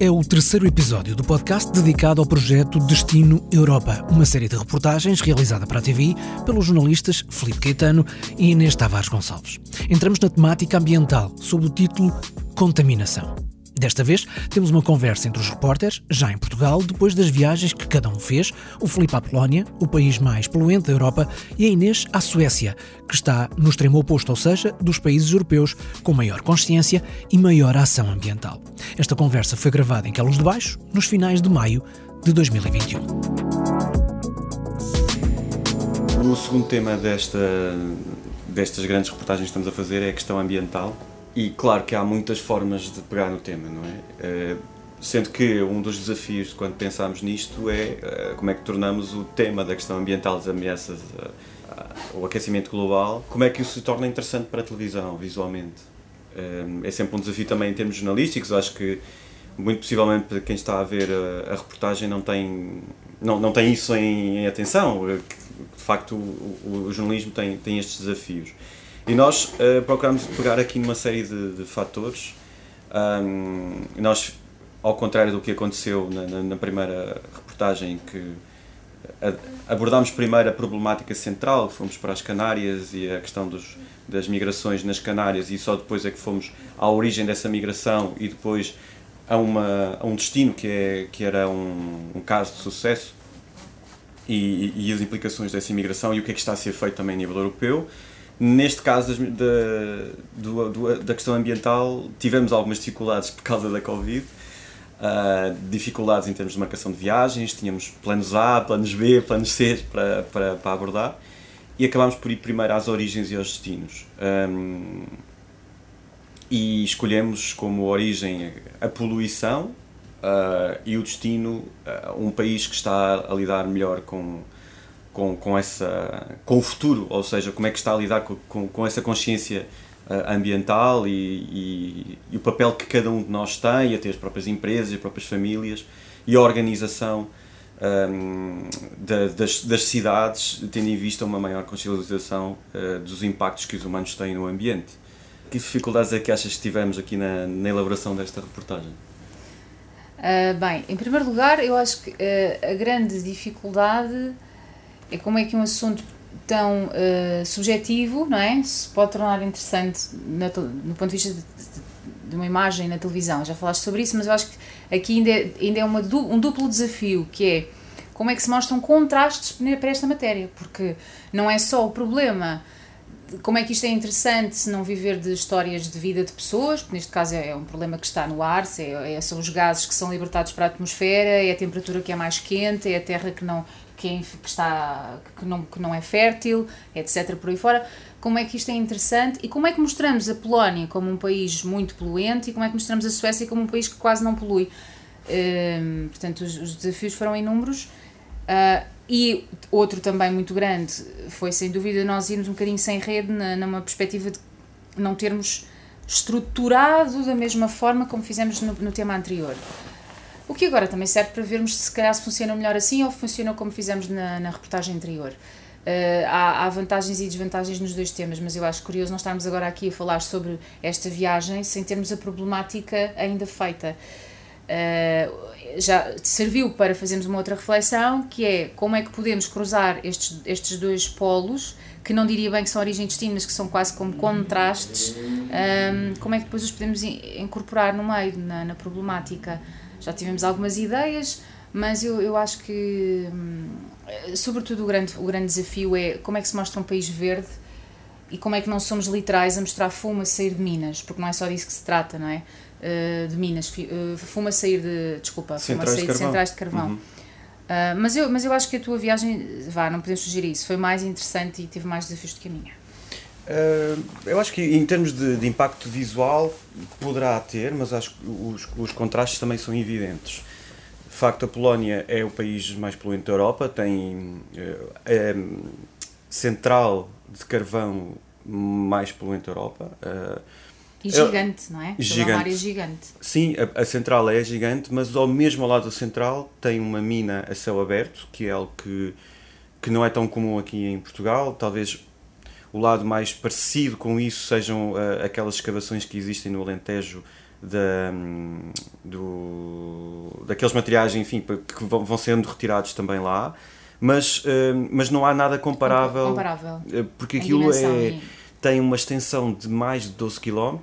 é o terceiro episódio do podcast dedicado ao projeto Destino Europa, uma série de reportagens realizada para a TV pelos jornalistas Felipe Caetano e Inês Tavares Gonçalves. Entramos na temática ambiental sob o título Contaminação. Desta vez, temos uma conversa entre os repórteres, já em Portugal, depois das viagens que cada um fez, o Filipe à Polónia, o país mais poluente da Europa, e a Inês à Suécia, que está no extremo oposto, ou seja, dos países europeus com maior consciência e maior ação ambiental. Esta conversa foi gravada em Queluz de Baixo, nos finais de maio de 2021. O segundo tema desta, destas grandes reportagens que estamos a fazer é a questão ambiental e claro que há muitas formas de pegar no tema, não é? Eh, sendo que um dos desafios quando pensamos nisto é eh, como é que tornamos o tema da questão ambiental das ameaças ao aquecimento global, como é que isso se torna interessante para a televisão, visualmente. Eh, é sempre um desafio também em termos jornalísticos, acho que muito possivelmente para quem está a ver a, reportagem não tem, não, não tem isso em, em atenção, de facto o, o, jornalismo tem, tem estes desafios. E nós uh, procuramos pegar aqui numa série de, de fatores. Um, nós, ao contrário do que aconteceu na, na, na primeira reportagem, que abordámos primeiro a problemática central, fomos para as Canárias e a questão dos, das migrações nas Canárias, e só depois é que fomos à origem dessa migração e depois a, uma, a um destino que, é, que era um, um caso de sucesso e, e, as implicações dessa imigração e o que é que está a ser feito também a nível europeu. Neste caso da, do, da questão ambiental, tivemos algumas dificuldades por causa da Covid. Uh, dificuldades em termos de marcação de viagens, tínhamos planos A, planos B, planos C para, para, para abordar e acabámos por ir primeiro às origens e aos destinos. Um, e escolhemos como origem a poluição uh, e o destino uh, um país que está a lidar melhor com, com, com, essa, com o futuro, ou seja, como é que está a lidar com, com, com essa consciência uh, ambiental e, e, e, o papel que cada um de nós tem, até as próprias empresas, as próprias famílias e a organização um, da, das, das, cidades, tendo em vista uma maior consciencialização uh, dos impactos que os humanos têm no ambiente. Que dificuldades é que achas que tivemos aqui na, na elaboração desta reportagem? Uh, bem, em primeiro lugar, eu acho que uh, a grande dificuldade é como é que um assunto tão uh, subjetivo, não é? Se pode tornar interessante na, no ponto de vista de, de, uma imagem na televisão. Já falaste sobre isso, mas eu acho que aqui ainda é, ainda é uma, um duplo desafio, que é como é que se mostram contrastes para esta matéria, porque não é só o problema como é que isto é interessante se não viver de histórias de vida de pessoas, porque neste caso é, é um problema que está no ar, é, é, são os gases que são libertados para a atmosfera, é a temperatura que é mais quente, é a terra que não, que, é, que, está, que, não, que não é fértil, etc. por aí fora. Como é que isto é interessante e como é que mostramos a Polónia como um país muito poluente e como é que mostramos a Suécia como um país que quase não polui. Hum, portanto, os, os, desafios foram inúmeros. Uh, e outro também muito grande foi, sem dúvida, nós irmos um bocadinho sem rede, na, numa perspectiva de não termos estruturado da mesma forma como fizemos no, no tema anterior. O que agora também serve para vermos se calhar se funciona melhor assim ou funciona como fizemos na, na reportagem anterior. Uh, há, há, vantagens e desvantagens nos dois temas, mas eu acho curioso nós estarmos agora aqui a falar sobre esta viagem sem termos a problemática ainda feita. Uh, já serviu para fazermos uma outra reflexão, que é como é que podemos cruzar estes, estes dois polos, que não diria bem que são origem e destino, mas que são quase como contrastes, um, ehm, como é que depois os podemos incorporar no meio, na, na problemática já tivemos algumas ideias, mas eu, eu acho que, hum, sobretudo, o grande, o grande desafio é como é que se mostra um país verde e como é que não somos literais a mostrar fumo a sair de Minas, porque não é só disso que se trata, não é? Uh, de Minas, uh, fumo a sair de. Desculpa, fumo a sair de, de centrais de carvão. Uhum. Uh, mas, eu, mas eu acho que a tua viagem, vá, não podemos sugerir isso, foi mais interessante e teve mais desafios do que a minha. Uh, eu acho que em termos de, de, impacto visual poderá ter, mas acho que os, os, contrastes também são evidentes. De facto, a Polónia é o país mais poluente da Europa, tem uh, é central de carvão mais poluente da Europa. Uh, e gigante, é, não é? Gigante. Uma área gigante. Sim, a, a, central é gigante, mas ao mesmo lado da central tem uma mina a céu aberto, que é algo que, que não é tão comum aqui em Portugal. Talvez o lado mais parecido com isso sejam uh, aquelas escavações que existem no Alentejo da, do, daqueles materiais, enfim, que vão sendo retirados também lá, mas, mas não há nada comparável, comparável. porque aquilo é, tem uma extensão de mais de 12 km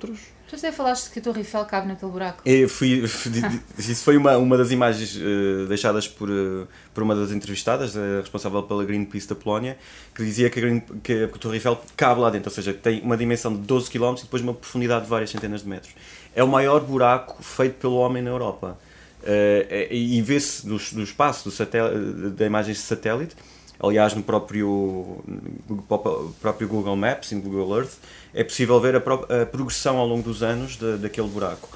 Tu até falaste que a Torre Eiffel cabe naquele buraco. Eu fui, isso foi uma, uma das imagens uh, deixadas por, uh, por uma das entrevistadas, a responsável pela Greenpeace da Polónia, que dizia que a, Green, que a Torre Eiffel cabe lá dentro, ou seja, tem uma dimensão de 12 km e depois uma profundidade de várias centenas de metros. É o maior buraco feito pelo homem na Europa. Uh, e vê-se do, do espaço do da imagens de satélite Aliás, no próprio, no próprio Google Maps, no Google Earth, é possível ver a, a progressão ao longo dos anos de, daquele buraco.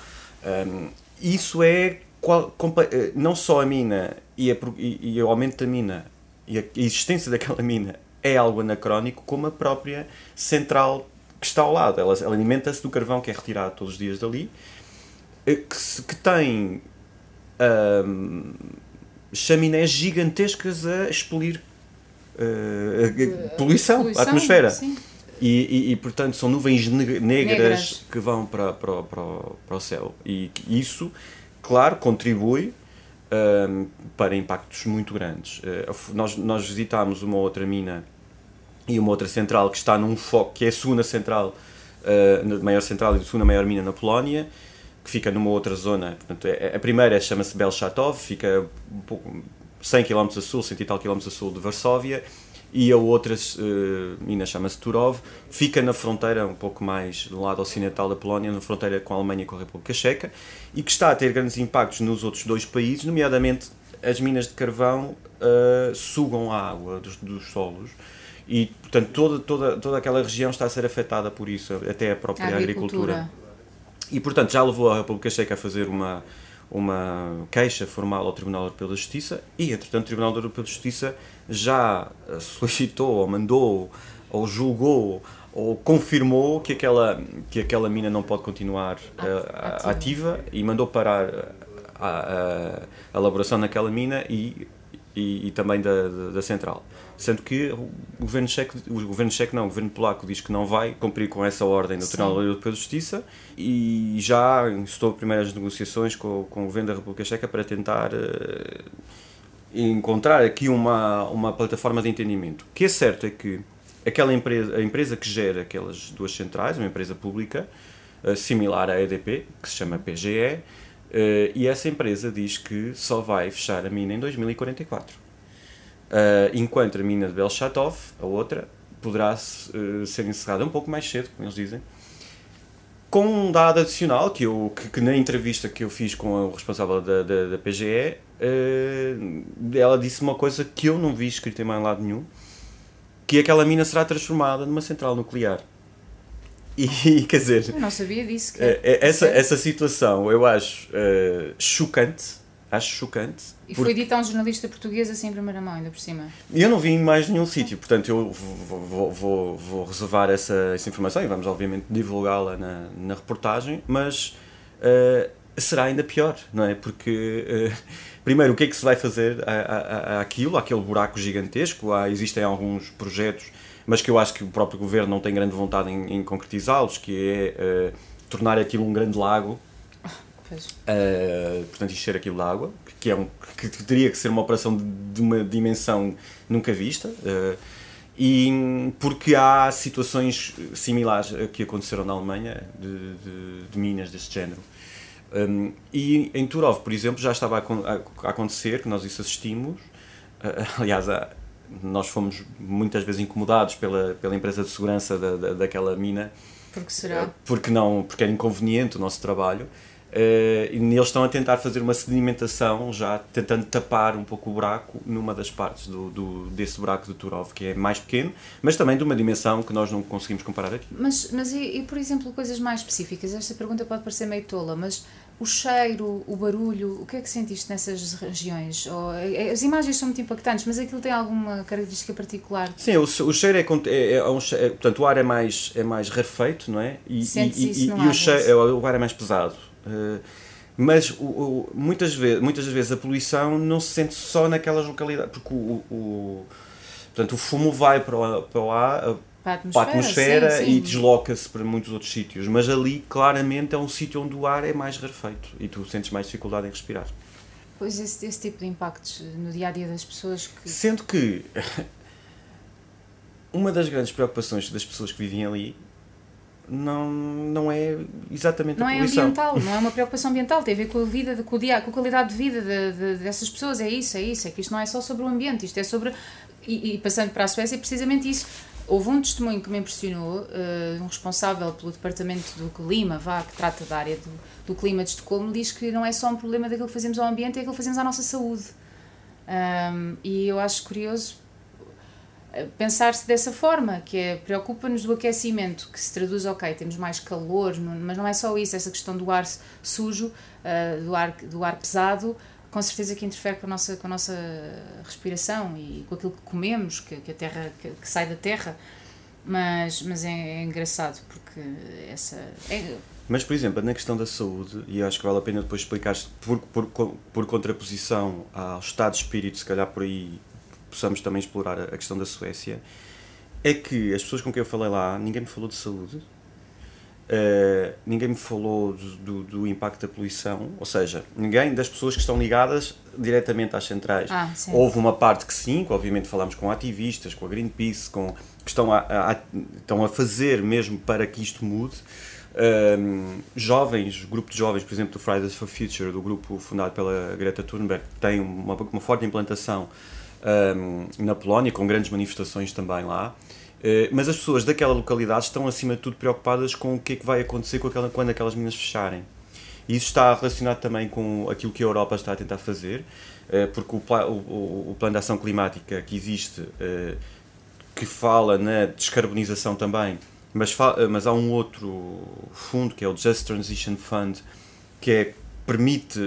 Um, isso é qual, eh, não só a mina e, a, e, e, o aumento da mina e a existência daquela mina é algo anacrónico, como a própria central que está ao lado. Ela, ela alimenta-se do carvão que é retirado todos os dias dali, eh, que, que tem chaminés gigantescas a expelir uh, poluição, poluição, a atmosfera. Sim. E, e, e, portanto são nuvens negras, negras, que vão para, para, para, para o céu. E isso, claro, contribui um, ehm, para impactos muito grandes. Uh, nós, nós visitámos uma outra mina e uma outra central que está num foco, que é a segunda central, uh, a maior central e a segunda maior mina na Polónia, que fica numa outra zona. Portanto, é, a primeira chama-se Belchatov, fica um pouco, 100 km a sul, 100 e tal km a sul de Varsóvia, e a outra uh, mina chama-se Turov, fica na fronteira um pouco mais do lado ocidental da Polónia, na fronteira com a Alemanha e com a República Checa, e que está a ter grandes impactos nos outros dois países, nomeadamente as minas de carvão uh, sugam a água dos, dos solos e, portanto, toda, toda, toda aquela região está a ser afetada por isso, até a própria a agricultura. agricultura. E, portanto, já levou a República Checa a fazer uma, uma queixa formal ao Tribunal Europeu da Justiça e, entretanto, o Tribunal Europeu da Justiça já eh, solicitou, ou mandou, ou julgou, ou confirmou que aquela, que aquela mina não pode continuar uh, ativa. e mandou parar a, a, a elaboração naquela mina e, e, e também da, da, da central sendo que o governo checo, o governo checo não, o governo polaco diz que não vai cumprir com essa ordem do Tribunal Europeu de Justiça e já estou primeiras negociações com, com o governo da República Checa para tentar uh, encontrar aqui uma, uma plataforma de entendimento. O que é certo é que aquela empresa, a empresa que gera aquelas duas centrais, uma empresa pública, uh, similar à EDP, que se chama PGE, uh, e essa empresa diz que só vai fechar a mina em 2044. Uh, enquanto a mina de Belchatov, a outra, poderá uh, ser encerrada um pouco mais cedo, como eles dizem. Com um dado adicional, que, eu, que, que na entrevista que eu fiz com o responsável da, da, da PGE, uh, ah, ela disse uma coisa que eu não vi escrita em mais lado nenhum, que aquela mina será transformada numa central nuclear. E, quer dizer... Eu não sabia disso. Que... essa, essa situação eu acho chocante, acho chocante. E foi dito a um jornalista português assim em primeira mão, ainda por cima. Eu não vi em mais nenhum sítio, portanto eu vou, vou, vou, vou, reservar essa, essa informação e vamos obviamente divulgá-la na, na reportagem, mas uh, será ainda pior, não é? Porque, uh, primeiro, o que é que se vai fazer àquilo, àquele buraco gigantesco? Há, existem alguns projetos, mas que eu acho que o próprio governo não tem grande vontade em, em concretizá-los, que é uh, tornar aquilo um grande lago Uh, portanto, encher aquilo de água, que, é um, que teria que ser uma operação de, de uma dimensão nunca vista. Uh, e porque há situações similares que aconteceram na Alemanha de, de, de minas deste género. Um, e em Turov, por exemplo, já estava a, a acontecer, que nós isso assistimos. Uh, aliás, nós fomos muitas vezes incomodados pela, pela empresa de segurança da, da, daquela mina. Porque será? Porque, não, porque era inconveniente o nosso trabalho. Uh, e eles estão a tentar fazer uma sedimentação, já tentando tapar um pouco o buraco numa das partes do, do, desse buraco do Turov, que é mais pequeno, mas também de uma dimensão que nós não conseguimos comparar aqui. Mas, mas e, e, por exemplo, coisas mais específicas? Esta pergunta pode parecer meio tola, mas o cheiro, o barulho, o que é que sentiste nessas regiões? Ou, eh, as imagens são muito impactantes, mas aquilo tem alguma característica particular? Sim, o, o cheiro é, é, é, um, é, portanto, o ar é mais, é mais rarefeito, não é? E, e, e, e o, cheiro, é, o ar é mais pesado eh, mas o, o, muitas, vezes, muitas vezes a poluição não se sente só naquelas localidades, porque o, o, portanto, o fumo vai para o, para o ar, para a atmosfera, para a atmosfera sim, sim. e desloca-se para muitos outros sítios. Mas ali, claramente, é um sítio onde o ar é mais rarefeito e tu sentes mais dificuldade em respirar. Pois esse, esse tipo de impactos no dia a dia das pessoas que. Sendo que uma das grandes preocupações das pessoas que vivem ali não, não é exatamente Não a é poluição. ambiental, não é uma preocupação ambiental, tem a ver com a vida, com, o dia, com a qualidade de vida de, de- dessas pessoas, é isso, é isso, é que isto não é só sobre o ambiente, isto é sobre. E, e passando para a Suécia, é precisamente isso. Houve um testemunho que me impressionou, eh, um responsável pelo departamento do clima, vá, que trata da área do, do clima de Estocolmo, diz que não é só um problema daquilo que fazemos ao ambiente, é aquilo que fazemos à nossa saúde. Ahm, e eu acho curioso pensar-se dessa forma, que é preocupa-nos do aquecimento, que se traduz, ok, temos mais calor, mas não é só isso, essa questão do ar sujo, eh, do, ar, do ar pesado, com certeza que interfere com a nossa, com a nossa respiração e com aquilo que comemos, que, que a terra, que, que sai da terra, mas, mas é, é engraçado porque essa... É, Mas, por exemplo, na questão da saúde, e acho que vale a pena depois explicar por, por, por contraposição ao estado de espírito, se calhar por aí possamos também explorar a questão da Suécia, é que as pessoas com quem eu falei lá, ninguém me falou de saúde, eh, ninguém me falou do, do, do impacto da poluição, ou seja, ninguém das pessoas que estão ligadas diretamente às centrais. Ah. Houve uma parte que sim, que obviamente falámos com ativistas, com a Greenpeace, com, que estão a, a- a- estão a fazer mesmo para que isto mude. Um, jovens, grupo de jovens, por exemplo, do Fridays for Future, do grupo fundado pela Greta Thunberg, tem uma, uma forte implantação um, na Polónia, com grandes manifestações também lá. Eh, mas as pessoas daquela localidade estão, acima de tudo, preocupadas com o que é que vai acontecer com aquela, quando aquelas minas fecharem. E isso está relacionado também com aquilo que a Europa está a tentar fazer, eh, porque o, pla- o, o- plano de ação climática que existe, eh, que fala na descarbonização também, mas, mas há um outro fundo, que é o Just Transition Fund, que é, permite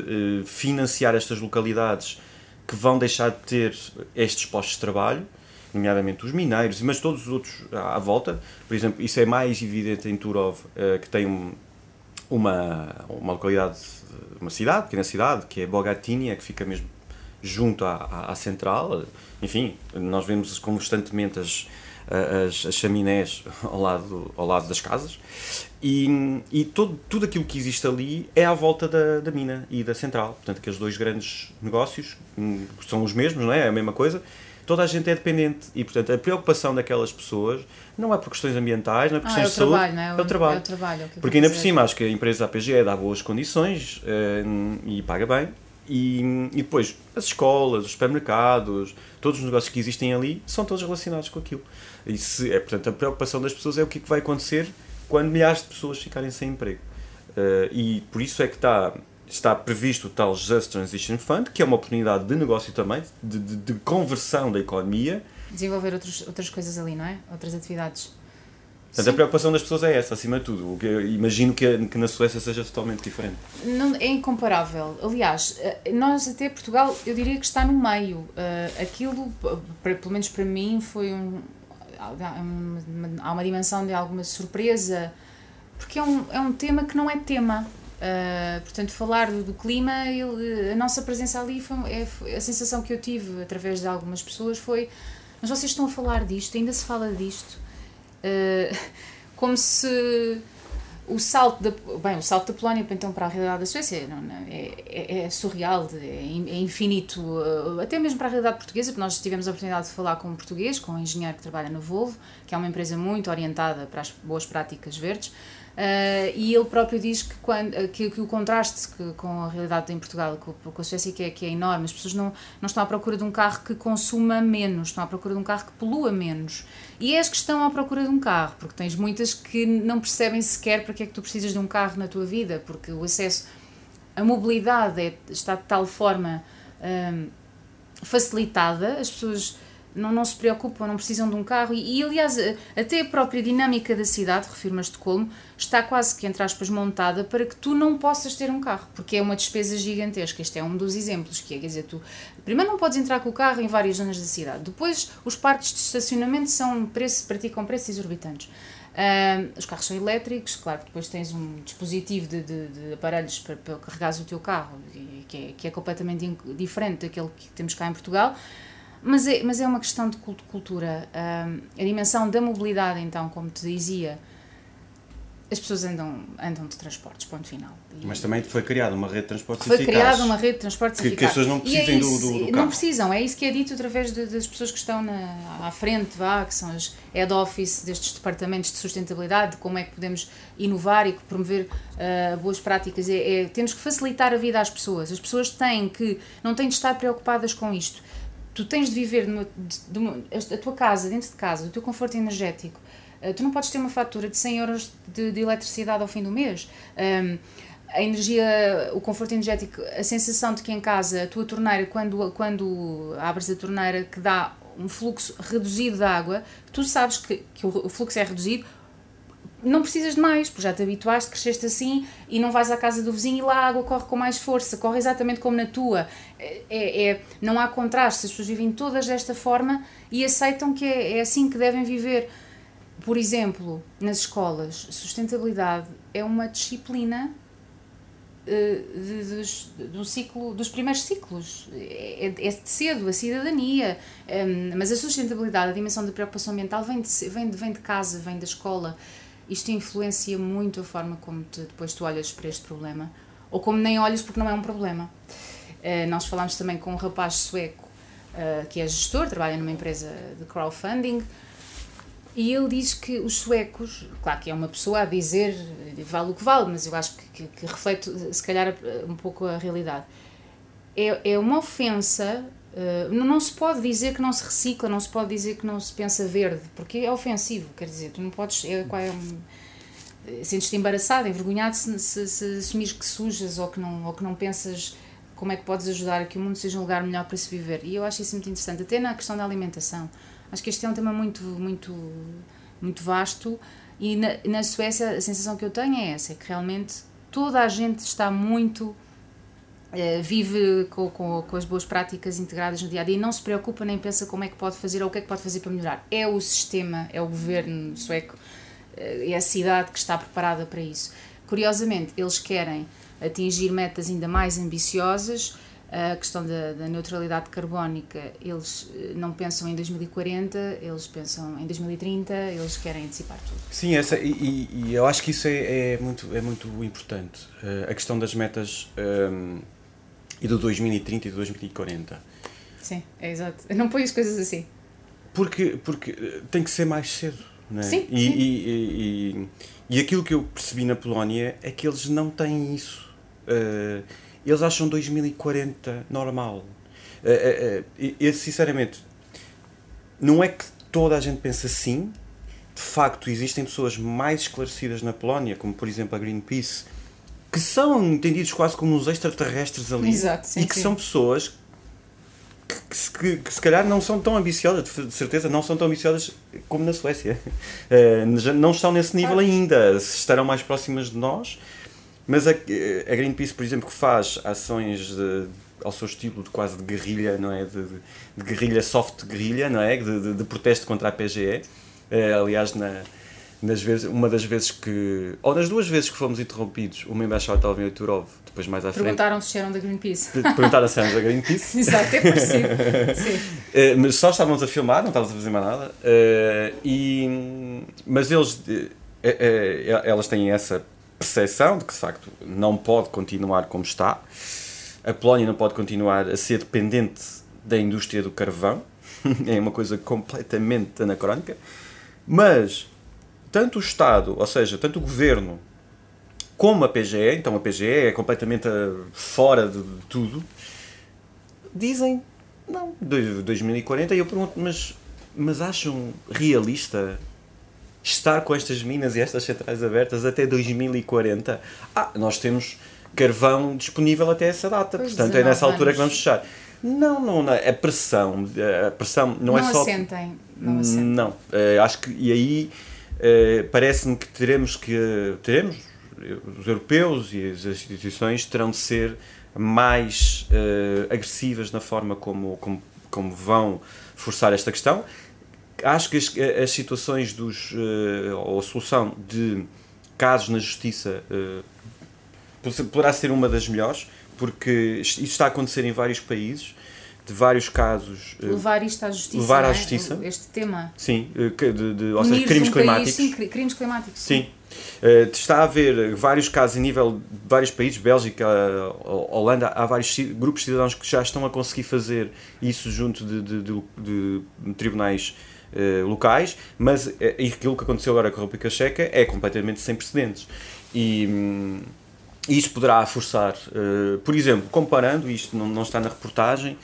financiar estas localidades que vão deixar de ter estes postos de trabalho, nomeadamente os mineiros, mas todos os outros à volta. Por exemplo, isso é mais evidente em Turov, eh, que tem um, uma, uma localidade, uma cidade, pequena cidade, que é Bogatínia, que fica mesmo junto à, à, à central. Enfim, nós vemos constantemente as, as, as chaminés ao lado, ao lado das casas. E, e todo, tudo aquilo que existe ali é à volta da, da mina e da central. Portanto, aqueles dois grandes negócios hum, são os mesmos, não é? É a mesma coisa. Toda a gente é dependente e, portanto, a preocupação daquelas pessoas não é por questões ambientais, não é por ah, questões é o de saúde, trabalho, não é? é o trabalho. É o trabalho, é o Porque ainda por dizer. cima acho que a empresa APG dá boas condições eh, e paga bem. E, e depois as escolas, os supermercados, todos os negócios que existem ali são todos relacionados com aquilo. E se, é, portanto, a preocupação das pessoas é o que é que vai acontecer quando milhares de pessoas ficarem sem emprego. Eh, e por isso é que está, está previsto o tal Just Transition Fund, que é uma oportunidade de negócio também, de, de, de conversão da economia. Desenvolver outros, outras coisas ali, não é? Outras atividades. Portanto, a preocupação das pessoas é essa, acima de tudo. Imagino que, que na Suécia seja totalmente diferente. Não, é incomparável. Aliás, eh, nós até Portugal, eu diria que está no meio. Eh, Aquilo, pelo menos para mim, foi um, há uma, dimensão de alguma surpresa, porque é um, é um tema que não é tema. Eh, portanto, falar do, do clima, ele- a nossa presença ali, foi, é, a sensação que eu tive através de algumas pessoas foi: mas vocês estão a falar disto, ainda se fala disto. Eh, como se o salto da bem o salto da Polónia então para a realidade da Suécia não, não, é, é, é surreal é, é infinito uh, até mesmo para a realidade portuguesa porque nós tivemos a oportunidade de falar com um português com um engenheiro que trabalha na Volvo que é uma empresa muito orientada para as boas práticas verdes uh, e ele próprio diz que, quando, uh, que, que o contraste que, com a realidade em Portugal com, com a Suécia que é, que é enorme as pessoas não, não estão à procura de um carro que consuma menos estão à procura de um carro que polua menos. E és que estão à procura de um carro, porque tens muitas que não percebem sequer para que é que tu precisas de um carro na tua vida, porque o acesso, a mobilidade é- está de tal forma hum, facilitada, as pessoas não, não se preocupam, não precisam de um carro e, e, aliás, a- até a própria dinâmica da cidade, refiro-me a Estocolmo, está quase que, entre aspas, montada para que tu não possas ter um carro, porque é uma despesa gigantesca. Este é um dos exemplos, que é, quer dizer, tu primeiro não podes entrar com o carro em várias zonas da cidade, depois os parques de estacionamento são preço, praticam preços exorbitantes. Ahm, os carros são elétricos, claro que depois tens um dispositivo de, de, de aparelhos para, para carregares o teu carro, que é, que é completamente diferente daquele que temos cá em Portugal, Mas é, mas é uma questão de cultura. A dimensão da mobilidade, então, como te dizia, as pessoas andam, andam de transportes, ponto final. E Mas também foi criada uma rede de transportes foi eficaz. Foi criada uma rede de transportes que, eficaz. Que as pessoas não precisem é do, do, do Não precisam, é isso que é dito através de, das pessoas que estão na, à frente, vá, que são as head office destes departamentos de sustentabilidade, como é que podemos inovar e promover uh, boas práticas. É, é, temos que facilitar a vida às pessoas. As pessoas têm que, não têm de estar preocupadas com isto. Tu tens de viver numa, de, de uma, a tua casa, dentro de casa, o teu conforto energético, eh, tu não podes ter uma fatura de 100 euros de, de eletricidade ao fim do mês. Um, a energia, o conforto energético, a sensação de que em casa a tua torneira, quando, quando abres a torneira, que dá um fluxo reduzido de água, tu sabes que, que o fluxo é reduzido, não precisas de mais, porque já te habituaste, cresceste assim e não vais à casa do vizinho e lá a água corre com mais força, corre exatamente como na tua. É, é, é não há contraste, as pessoas vivem todas desta forma e aceitam que é, é assim que devem viver. Por exemplo, nas escolas, sustentabilidade é uma disciplina de, dos, do ciclo, dos primeiros ciclos. É, é, de cedo, a cidadania. Ehm, mas a sustentabilidade, a dimensão da preocupação ambiental vem de, vem, de, vem de casa, vem da escola. Isto influencia muito a forma como te, depois tu olhas para este problema. Ou como nem olhas porque não é um problema. Uh, nós falámos também com um rapaz sueco uh, que é gestor, trabalha numa empresa de crowdfunding e ele diz que os suecos, claro que é uma pessoa a dizer, vale o que vale, mas eu acho que, que, que reflete se calhar um pouco a realidade. É, é uma ofensa, uh, não, se pode dizer que não se recicla, não se pode dizer que não se pensa verde, porque é ofensivo, quer dizer, tu não podes. É, é um, Sentes-te embaraçado, envergonhado se, se, se assumires que sujas ou que, não, ou que não pensas como é que podes ajudar a que o mundo seja um lugar melhor para se viver. E eu acho isso muito interessante, até na questão da alimentação. Acho que este é um tema muito, muito, muito vasto e na, na Suécia a sensação que eu tenho é essa, é que realmente toda a gente está muito vive com, com, com, as boas práticas integradas no dia a dia e não se preocupa nem pensa como é que pode fazer ou o que é que pode fazer para melhorar. É o sistema, é o governo sueco, uh, é a cidade que está preparada para isso. Curiosamente, eles querem atingir metas ainda mais ambiciosas a questão da, da, neutralidade carbónica, eles eh, não pensam em 2040, eles pensam em 2030, eles querem antecipar tudo. Sim, essa, e, e eu acho que isso é, é muito, é muito importante. A questão das metas um, ehm, e do 2030 e do 2040. Sim, é exato. Não põe as coisas assim. Porque, porque eh, tem que ser mais cedo. Não é? Sim, e, sim. E, e, e, aquilo que eu percebi na Polónia é que eles não têm isso. Uh, eles acham 2040 normal. Uh, uh, uh, eu, sinceramente, não é que toda a gente pensa assim. De facto, existem pessoas mais esclarecidas na Polónia, como por exemplo a Greenpeace, que são entendidos quase como os extraterrestres ali. Exato, sim, e que sim. são pessoas que, que, que, que, se calhar não são tão ambiciosas, de certeza não são tão ambiciosas como na Suécia. não estão nesse nível ainda. Estarão mais próximas de nós mas a, a Greenpeace, por exemplo, que faz ações de, ao seu estilo de quase de guerrilha, não é? De, de, de guerrilha, soft guerrilha, não é? De, de, protesto contra a PGE. É, aliás, na, nas vezes, uma das vezes que. Ou nas duas vezes que fomos interrompidos, uma embaixada estava em Turov, depois mais à frente. Perguntaram se eram da Greenpeace. Perguntaram se eram da Greenpeace. Exato, é parecido. Sim. Uh, mas só estávamos a filmar, não estávamos a fazer mais nada. Uh, e, mas eles. Uh, elas têm essa percepção de que, de facto, não pode continuar como está. A Polónia não pode continuar a ser dependente da indústria do carvão. é uma coisa completamente anacrónica. Mas, tanto o Estado, ou seja, tanto o governo, como a PGE, então a PGE é completamente eh, fora de tudo, dizem, não, 2040. E eu pergunto, mas, mas acham realista estar com estas minas e estas centrais abertas até 2040. Ah, nós temos carvão disponível até essa data, pois portanto é nessa altura que vamos fechar. Não, não, não, a pressão, a pressão não, não é só. Assentem, não assentem. Não, uh, acho que e aí parece-me que teremos que teremos os europeus e as instituições terão de ser mais uh, agressivas na forma como, como, como vão forçar esta questão acho que as, as situações dos, uh, ou a solução de casos na justiça uh, poderá ser uma das melhores, porque isso está a acontecer em vários países. De vários casos. Eh, levar isto à justiça. Levar à é? justiça. Este tema. Sim, eh, de, de, ou seja, crimes um climáticos. País, sim, crimes climáticos. Sim. sim. Uh, está a haver vários casos em nível de vários países, Bélgica, Holanda, há vários grupos de cidadãos que já estão a conseguir fazer isso junto de, de, tribunais uh, locais, mas uh, aquilo que aconteceu agora com a República Checa é completamente sem precedentes. E. Hum, isto poderá forçar, por exemplo, comparando, isto não, não está na reportagem,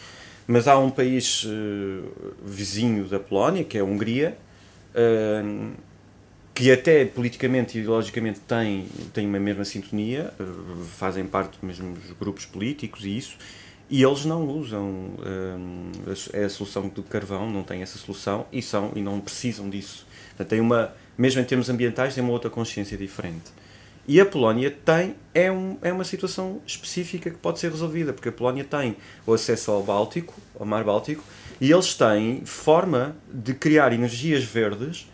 mas há um país uh, vizinho da Polónia, que é a Hungria, uh, que até politicamente e ideologicamente tem, tem uma mesma sintonia, fazem parte dos mesmos grupos políticos e isso, e eles não usam é a solução do carvão, não têm essa solução e, são, e não precisam disso. Portanto, tem uma, mesmo em termos ambientais, tem uma outra consciência diferente. E a Polónia tem, é, um, é uma situação específica que pode ser resolvida, porque a Polónia tem o acesso ao Báltico, ao Mar Báltico, e eles têm forma de criar energias verdes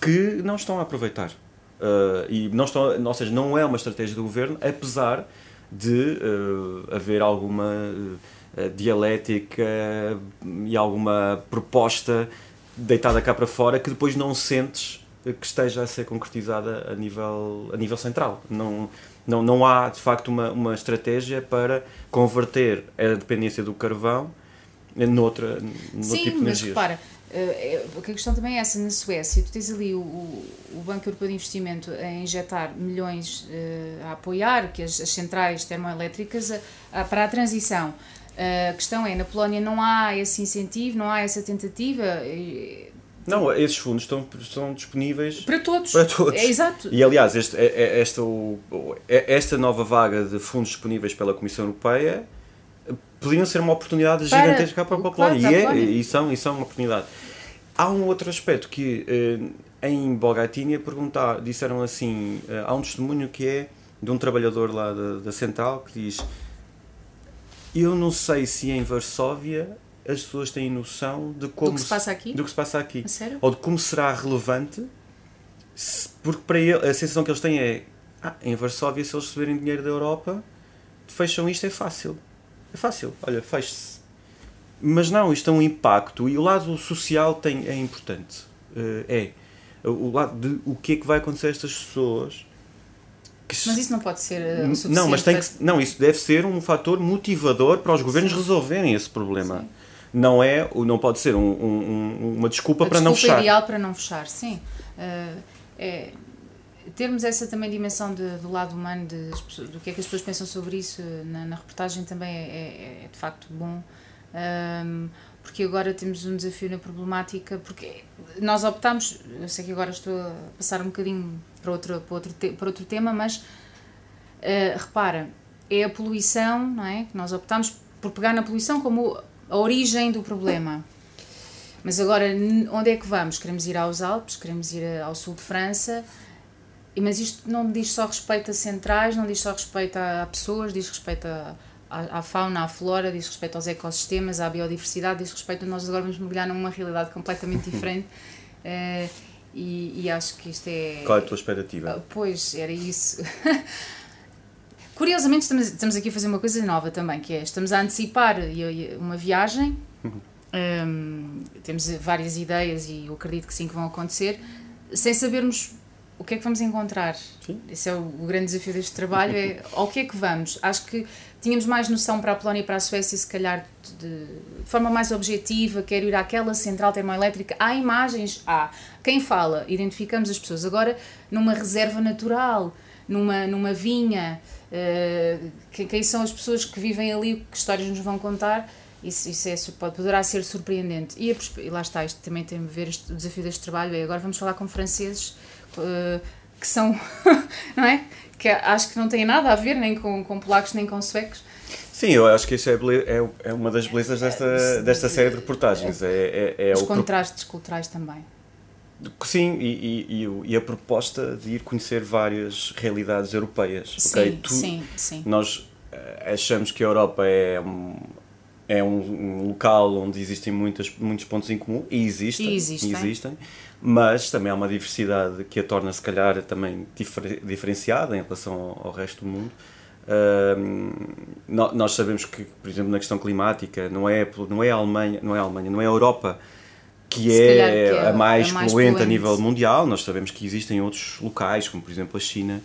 que não estão a aproveitar. Uh, e não estão, ou seja, não é uma estratégia do governo, apesar de uh, haver alguma uh, dialética e alguma proposta deitada cá para fora que depois não sentes que esteja a ser concretizada a nível, a nível central. Não, não, não há, de facto, uma, uma estratégia para converter a dependência do carvão noutra, noutro Sim, tipo de mas repara, eh, a questão também é essa, na Suécia, tu tens ali o, o Banco Europeu de Investimento a injetar milhões eh, a apoiar que as, as centrais termoelétricas a, a, para a transição. A questão é, na Polónia não há esse incentivo, não há essa tentativa. Não, esses fundos estão, estão disponíveis para todos. Para todos. É exato. E aliás, este, é, é, esta, é, esta nova vaga de fundos disponíveis pela Comissão Europeia podiam ser uma oportunidade para, gigantesca para a Polónia. Claro, e, é, e, são, e são uma oportunidade. Há um outro aspecto que eh, em Bogatínia perguntar, disseram assim: eh, há um testemunho que é de um trabalhador lá da, da central que diz: Eu não sei se em Varsóvia as pessoas têm noção de como do que se passa aqui, do que se passa aqui. ou de como será relevante, se, porque para ele, a sensação que eles têm é ah, em Varsóvia, se eles receberem dinheiro da Europa, fecham isto, é fácil. É fácil, olha, feche-se. Mas não, isto é um impacto e o lado social tem, é importante. Uh, é o lado de o que é que vai acontecer a estas pessoas. mas isso não pode ser uh, Não, mas tem que, não, isso deve ser um fator motivador para os governos Sim. resolverem esse problema. Sim não é não pode ser um, um, uma desculpa a para desculpa não fechar. ideal para não fechar, sim. Uh, é, termos essa também dimensão de, do lado humano, de, do que é que as pessoas pensam sobre isso na, na reportagem também é, é, é, de facto bom. Um, porque agora temos um desafio na problemática, porque nós optamos, eu sei que agora estou a passar um bocadinho para outro, para outro, te, para outro tema, mas uh, repara, é a poluição, não é? Nós optamos por pegar na poluição como a origem do problema. Mas agora, onde é que vamos? Queremos ir aos Alpes, queremos ir ao sul de França, mas isto não diz só respeito a centrais, não diz só respeito a, pessoas, diz respeito a, à, fauna, à flora, diz respeito aos ecossistemas, à biodiversidade, diz respeito a nós agora vamos mergulhar numa realidade completamente diferente. Uh, e, e, acho que isto é. Qual é a tua expectativa? Uh, pois, era isso. Curiosamente, estamos, estamos aqui a fazer uma coisa nova também, que é estamos a antecipar uma viagem. Um, temos várias ideias e eu acredito que sim que vão acontecer, sem sabermos o que é que vamos encontrar. Sim. Esse é o, o, grande desafio deste trabalho, é ao que é que vamos. Acho que tínhamos mais noção para a Polónia e para a Suécia, se calhar de, de forma mais objetiva, quero ir àquela central termoelétrica, há imagens, há. Quem fala, identificamos as pessoas. Agora, numa reserva natural, numa, numa vinha, uh, quem são as pessoas que vivem ali, que histórias nos vão contar, isso, isso é, pode, poderá ser surpreendente. E, a, e lá está, isto também tem a ver, este, o desafio deste trabalho é agora vamos falar com franceses uh, que são, não é? Que acho que não têm nada a ver nem com, com polacos nem com suecos. Sim, eu acho que isso é, é, é uma das belezas desta, desta série de reportagens. É, é, é Os contrastes culturais também. Sim, e, e, e, a proposta de ir conhecer várias realidades europeias. Sim, okay? tu, sim, sim. Nós eh, achamos que a Europa é um, é um, local onde existem muitas, muitos pontos em comum, e existem, e existem. Existem mas também há uma diversidade que a torna, se calhar, também difer, diferenciada em relação ao, ao resto do mundo. Uh, nós sabemos que, por exemplo, na questão climática, não é, não é a Alemanha, não é a Alemanha, não é a Europa que é, que é, a mais, a mais poluente, poluente, a nível mundial. Nós sabemos que existem outros locais, como por exemplo a China,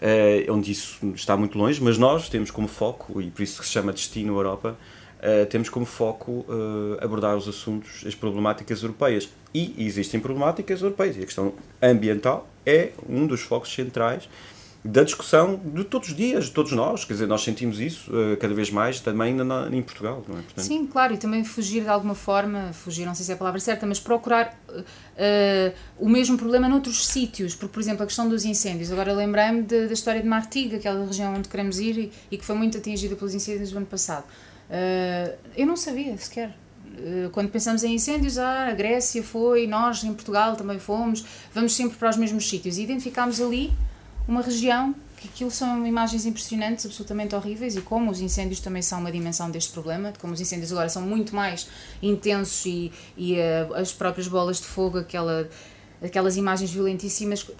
uh, onde isso está muito longe, mas nós temos como foco, e por isso se chama Destino Europa, uh, temos como foco uh, abordar os assuntos, as problemáticas europeias. E existem problemáticas europeias, e a questão ambiental é um dos focos centrais da discussão de todos os dias, de todos nós. Quer dizer, nós sentimos isso uh, cada vez mais também na, em Portugal, não é? Portanto... Sim, claro, e também fugir de alguma forma, fugir, não sei se é a palavra certa, mas procurar uh, o mesmo problema noutros sítios. Porque, por exemplo, a questão dos incêndios. Agora lembrei-me da história de Martiga, aquela região onde queremos ir e, e, que foi muito atingida pelos incêndios do ano passado. Eu não sabia sequer quando pensamos em incêndios, ah, a Grécia foi, nós em Portugal também fomos, vamos sempre para os mesmos sítios. E identificámos ali uma região que aquilo são imagens impressionantes, absolutamente horríveis, e como os incêndios também são uma dimensão deste problema, como os incêndios agora são muito mais intensos e, e uh, as próprias bolas de fogo, aquela, aquelas imagens violentíssimas.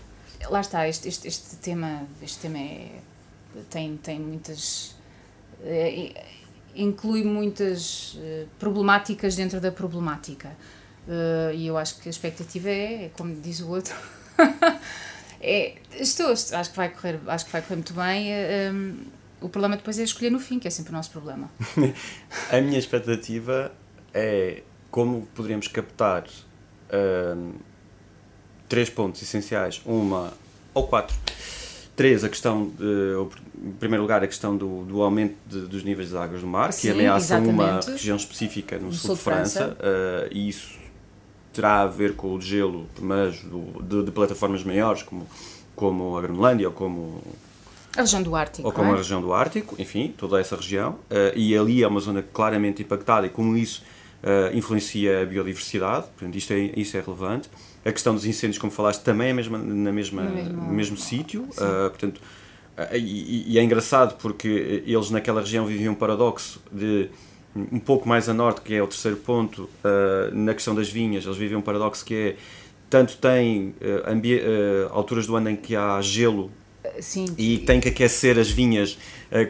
Lá está, este, este, este tema, este tema é, tem, tem muitas. É, inclui muitas uh, problemáticas dentro da problemática. Uh, e eu acho que a expectativa é, é como diz o outro. É, estou, acho que vai correr, acho que vai correr muito bem. Um, o problema depois é escolher no fim, que é sempre o nosso problema. a minha expectativa é como poderíamos captar um, três pontos essenciais, uma ou quatro. Três, a questão, de, em primeiro lugar, a questão do, do aumento de, dos níveis das águas do mar, Sim, que ameaça uma região específica no, no sul, sul, de França, França. Uh, e isso terá a ver com o gelo, mas do, de, de, plataformas maiores, como, como a Groenlândia ou como. A região do Ártico. Ou como é? a região do Ártico, enfim, toda essa região. Uh, e ali é uma zona claramente impactada e, como isso, uh, influencia a biodiversidade, portanto, isto é, isso é relevante. A questão dos incêndios, como falaste, também é mesma, na mesma, no mesmo, no mesmo sítio, uh, portanto. E, e é engraçado porque eles naquela região viviam um paradoxo de um pouco mais a norte, que é o terceiro ponto, uh, na questão das vinhas, eles vivem um paradoxo que é tanto tem uh, uh, alturas do ano em que há gelo Sim. e tem que aquecer as vinhas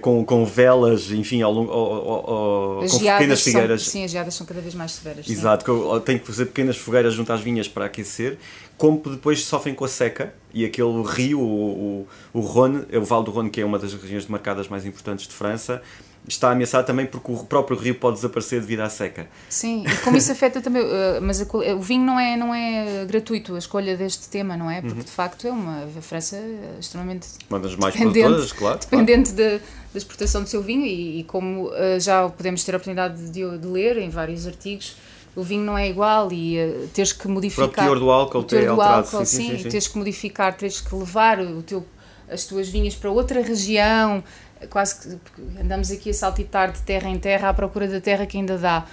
com, com velas, enfim, ao longo, com pequenas. São, sim, as geadas são cada vez mais severas. Exato, sim. tem que fazer pequenas fogueiras junto às vinhas para aquecer, como depois sofrem com a seca e aquele rio, o, o, o Rhône, o Vale do Rhône, que é uma das regiões demarcadas mais importantes de França, está ameaçado também porque o próprio rio pode desaparecer devido à seca. Sim, e como isso afeta também, eh, mas a, o vinho não é, não é gratuito, a escolha deste tema, não é? Porque uhum. de facto é uma, a França é extremamente uma das mais produtoras, claro. Dependente claro. Da, da exportação do seu vinho e, e como uh, já podemos ter a oportunidade de, de, ler em vários artigos, o vinho não é igual e uh, teres que modificar... O teor do álcool, o teor do álcool, sim, sim, sim, teres que modificar, teres que levar o teu, as tuas vinhas para outra região quase que andamos aqui a saltitar de terra em terra à procura da terra que ainda dá.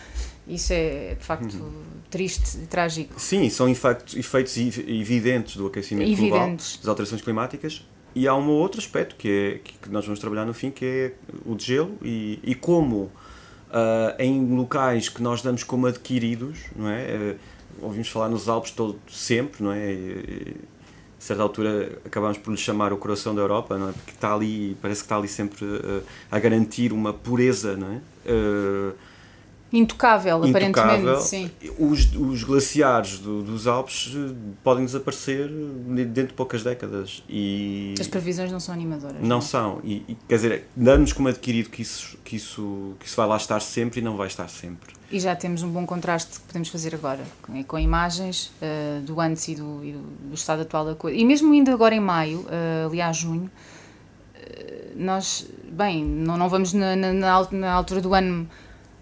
Isso é de facto uhum. triste e trágico. Sim, são efeitos, efeitos evidentes do aquecimento evidentes. global, das alterações climáticas. E há um outro aspecto que, é, que nós vamos trabalhar no fim, que é o de gelo e, e como uh, em locais que nós damos como adquiridos, não é? Uh, ouvimos falar nos Alpes todo sempre, não é? E, a certa altura acabamos por lhe chamar o coração da Europa, não é? porque está ali, parece que está ali sempre uh, a garantir uma pureza, não é? Intocável, Intocável, aparentemente, sim. Os, os glaciares do, dos Alpes eh, podem desaparecer dentro de poucas décadas. E As previsões não são animadoras. Não, não. É? são. E, e, quer dizer, damos como adquirido que isso, que, isso, que isso vai lá estar sempre e não vai estar sempre. E já temos um bom contraste que podemos fazer agora, com, com imagens uh, do antes e do, e do, estado atual da coisa. E mesmo indo agora em maio, uh, ali a junho, uh, nós, bem, não, não vamos na, na, na altura do ano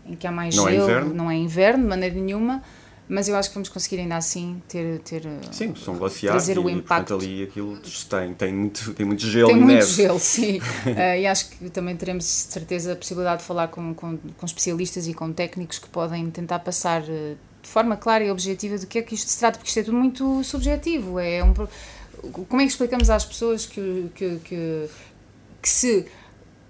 em que há mais não é gelo, é inverno. não é inverno de maneira nenhuma, mas eu acho que vamos conseguir ainda assim ter, ter sim são glaciares trazer o impacto portanto, ali aquilo tem tem muito tem muito gelo tem e muito neve. gelo sim uh, e acho que também teremos certeza a possibilidade de falar com, com, com especialistas e com técnicos que podem tentar passar uh, de forma clara e objetiva do que é que isto se trata porque isto é tudo muito subjetivo é um como é que explicamos às pessoas que, que, que, que se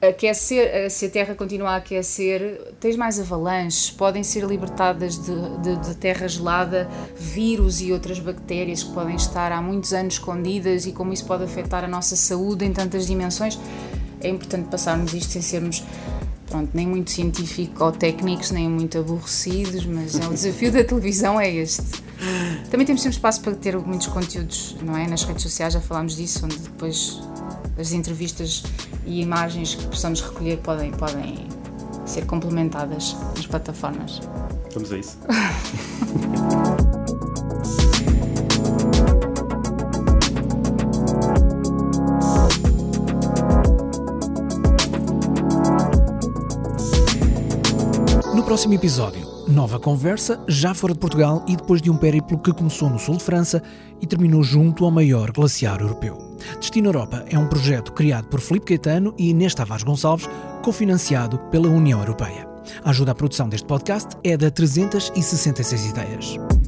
aquecer, se a Terra continuar a aquecer, tens mais avalanches, podem ser libertadas de, de, de, terra gelada vírus e outras bactérias que podem estar há muitos anos escondidas e como isso pode afetar a nossa saúde em tantas dimensões. é importante passarmos isto sem sermos pronto, nem muito científico ou técnicos, nem muito aborrecidos, mas é o desafio da televisão é este. Também temos sempre espaço para ter muitos conteúdos, não é? Nas redes sociais já falámos disso, onde depois as entrevistas e imagens que possamos recolher podem, podem ser complementadas nas plataformas. Vamos a isso. No próximo episódio, nova conversa, já fora de Portugal e depois de um périplo que começou no sul de França e terminou junto ao maior glaciar europeu. Destino Europa é um projeto criado por Filipe Caetano e Inês Tavares Gonçalves, cofinanciado pela União Europeia. A ajuda à produção deste podcast é da 366 Ideias.